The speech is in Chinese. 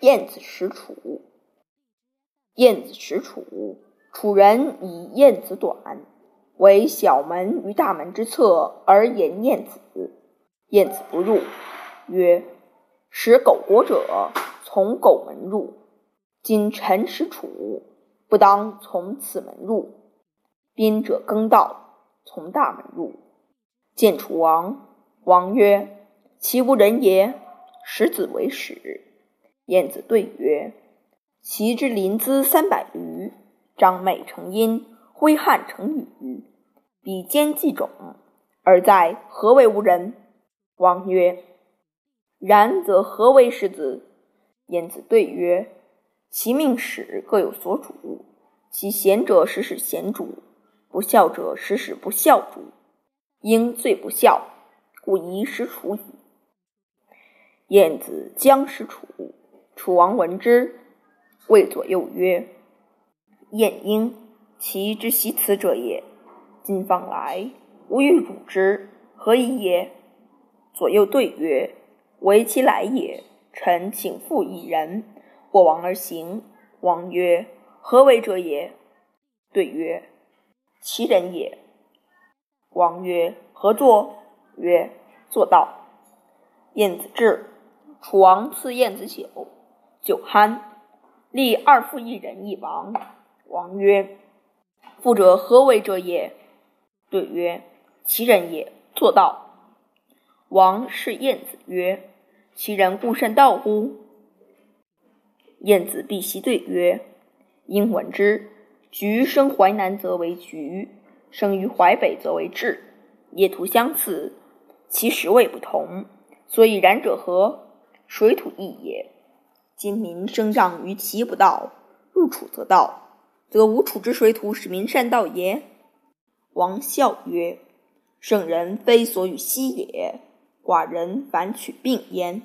晏子使楚。晏子使楚，楚人以晏子短，为小门于大门之侧而言晏子。晏子不入，曰：“使狗国者，从狗门入。今臣使楚，不当从此门入。宾者更道，从大门入。见楚王，王曰：‘其无人也。’使子为使。晏子对曰：‘其之临淄三百余，张美成阴，挥汗成雨，比肩计种，而在何为无人？’王曰：‘然则何为世子？’晏子对曰：‘其命使各有所主，其贤者使使贤主，不孝者使使不孝主。应罪不孝，故宜使楚矣。’晏子将使楚，楚王闻之，谓左右曰：“晏婴，其之习辞者也。今方来，吾欲辱之，何以也？”左右对曰：“为其来也。臣请复一人，过王而行。”王曰：“何为者也？”对曰：“其人也。”王曰：“何作？”曰：“作道。”晏子至。楚王赐晏子酒，酒酣，立二父一人一王。王曰：“父者何为者也？”对曰：“其人也。”作道。王视晏子曰：“其人故甚道乎？”晏子必席对曰：“应闻之。橘生淮南则为橘，生于淮北则为枳。业徒相似，其实味不同，所以然者何？”水土异也。今民生长于其不道，入楚则道，则无楚之水土使民善道也。王笑曰：“圣人非所与希也，寡人反取病焉。”